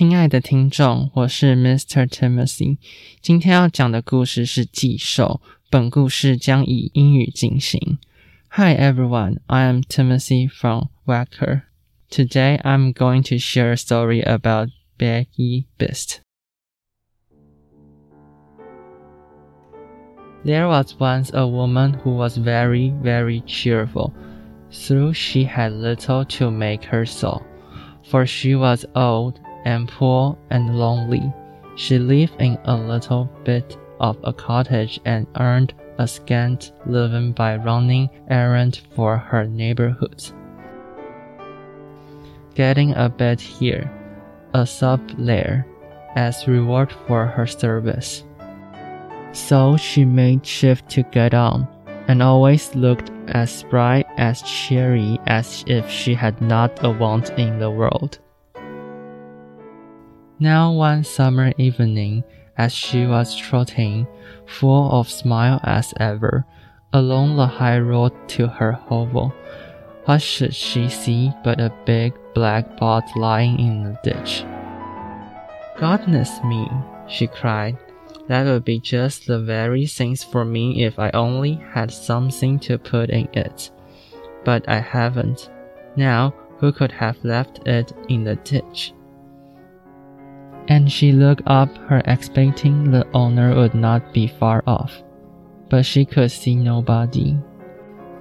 亲爱的听众，我是 Mr. Timothy。今天要讲的故事是《忌兽》，本故事将以英语进行。Hi everyone, I am Timothy from Waker. Today I'm going to share a story about Bogey Beast. There was once a woman who was very, very cheerful, though she had little to make her so, for she was old and poor and lonely. She lived in a little bit of a cottage and earned a scant living by running errands for her neighborhood. Getting a bed here, a sub there, as reward for her service. So she made shift to get on, and always looked as bright as cheery as if she had not a want in the world. Now one summer evening, as she was trotting, full of smile as ever, along the high road to her hovel, what should she see but a big black pot lying in the ditch? Goodness me, she cried, that would be just the very things for me if I only had something to put in it. But I haven't. Now, who could have left it in the ditch? And she looked up, her expecting the owner would not be far off. But she could see nobody.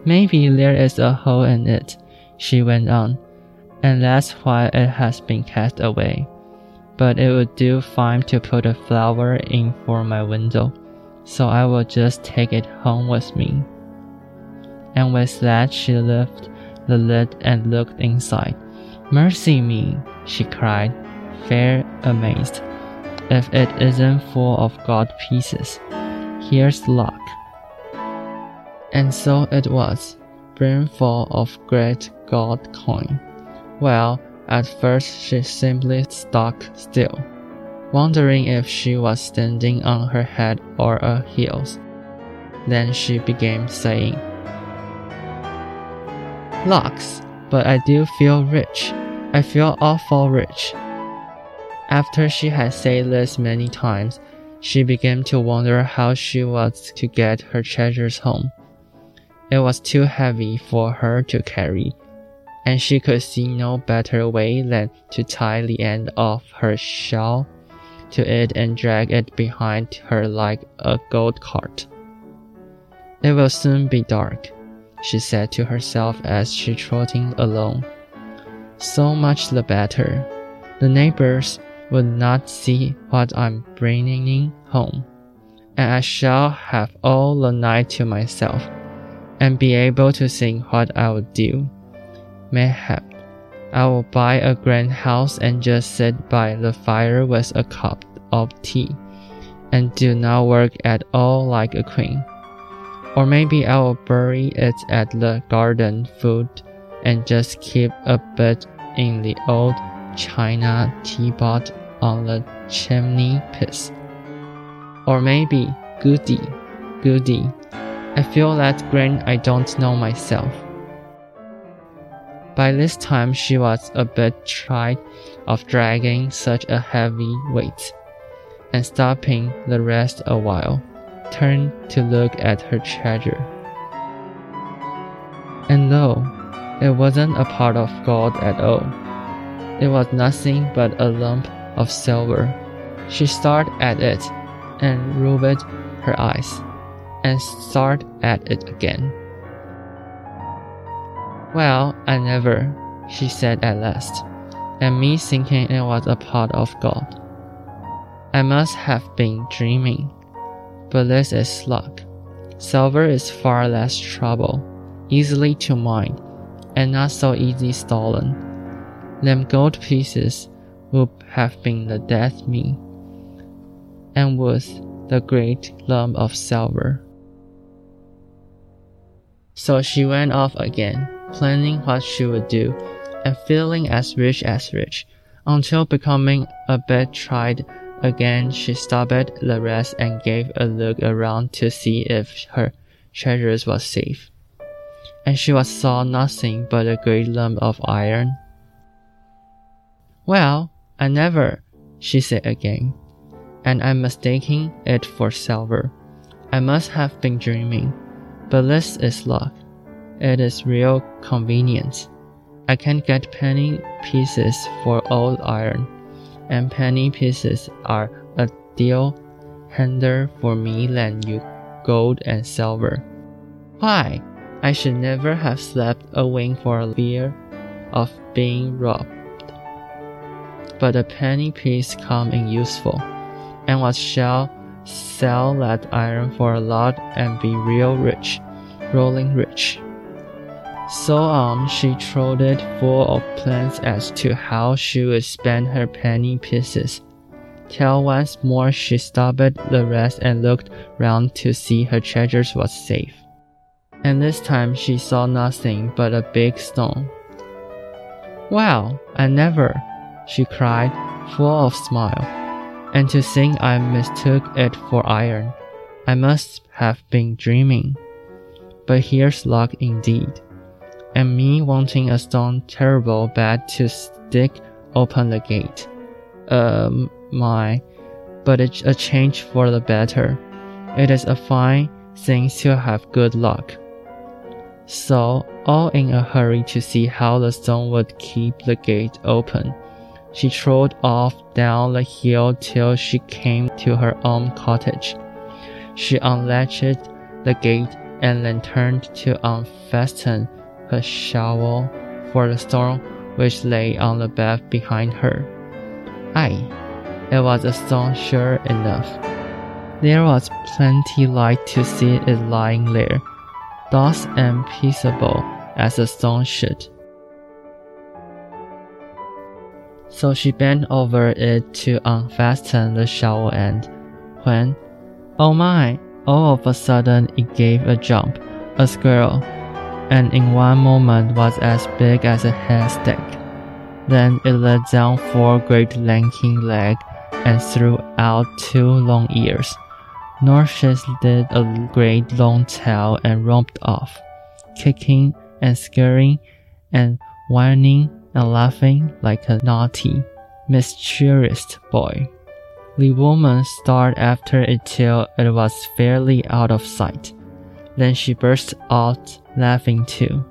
Maybe there is a hole in it, she went on, and that's why it has been cast away but it would do fine to put a flower in for my window, so I will just take it home with me. And with that, she lifted the lid and looked inside. Mercy me, she cried, fair amazed. If it isn't full of gold pieces, here's luck. And so it was, brimful of great gold coin. Well, at first, she simply stuck still, wondering if she was standing on her head or her heels. Then she began saying, Lux, but I do feel rich. I feel awful rich. After she had said this many times, she began to wonder how she was to get her treasures home. It was too heavy for her to carry, and she could see no better way than to tie the end of her shawl to it and drag it behind her like a gold cart. It will soon be dark, she said to herself as she trotted along. So much the better. The neighbors would not see what I'm bringing home, and I shall have all the night to myself, and be able to think what I will do. Mayhap I will buy a grand house and just sit by the fire with a cup of tea, and do not work at all like a queen. Or maybe I will bury it at the garden foot and just keep a bit in the old china teapot on the chimney piece. Or maybe, goody, goody, I feel that grand I don't know myself. By this time, she was a bit tired of dragging such a heavy weight, and stopping the rest a while, turned to look at her treasure. And though it wasn't a part of gold at all, it was nothing but a lump of silver. She stared at it and rubbed her eyes, and stared at it again. Well, I never, she said at last, and me thinking it was a part of God. I must have been dreaming. But this is luck. Silver is far less trouble, easily to mine, and not so easy stolen. Them gold pieces would have been the death me, and was the great lump of silver. So she went off again, planning what she would do, and feeling as rich as rich, until becoming a bit tried again, she stopped the rest and gave a look around to see if her treasures was safe. And she was saw nothing but a great lump of iron. Well, I never, she said again, and I'm mistaking it for silver. I must have been dreaming. But this is luck. It is real convenience. I can't get penny pieces for old iron, and penny pieces are a deal handier for me than you gold and silver. Why? I should never have slept a wink for a fear of being robbed. But a penny piece come in useful, and what shall sell that iron for a lot and be real rich, rolling rich. So on she trotted full of plans as to how she would spend her penny pieces, till once more she stopped the rest and looked round to see her treasures was safe. And this time she saw nothing but a big stone. Well, I never, she cried, full of smile and to think I mistook it for iron. I must have been dreaming. But here's luck indeed. And me wanting a stone terrible bad to stick open the gate. Um, my, but it's a change for the better. It is a fine thing to have good luck. So, all in a hurry to see how the stone would keep the gate open. She trod off down the hill till she came to her own cottage. She unlatched the gate and then turned to unfasten her shovel for the stone which lay on the bed behind her. Aye, it was a stone sure enough. There was plenty light to see it lying there, thus and peaceable as a stone should. So she bent over it to unfasten the shovel end. When, oh my, all of a sudden it gave a jump, a squirrel, and in one moment was as big as a haystack. Then it let down four great lanky legs and threw out two long ears. Norcius did a great long tail and romped off, kicking and scurrying and whining and laughing like a naughty, mischievous boy. The woman stared after it till it was fairly out of sight. Then she burst out laughing too.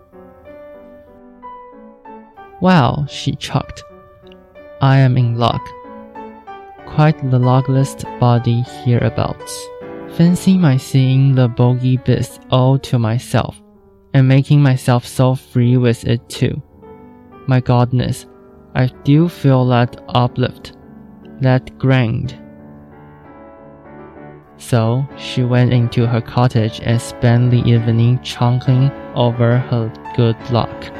Well, she chucked, I am in luck. Quite the luckiest body hereabouts. Fancy my seeing the bogey beast all to myself, and making myself so free with it too my godness, I do feel that uplift, that grind. So she went into her cottage and spent the evening chuckling over her good luck.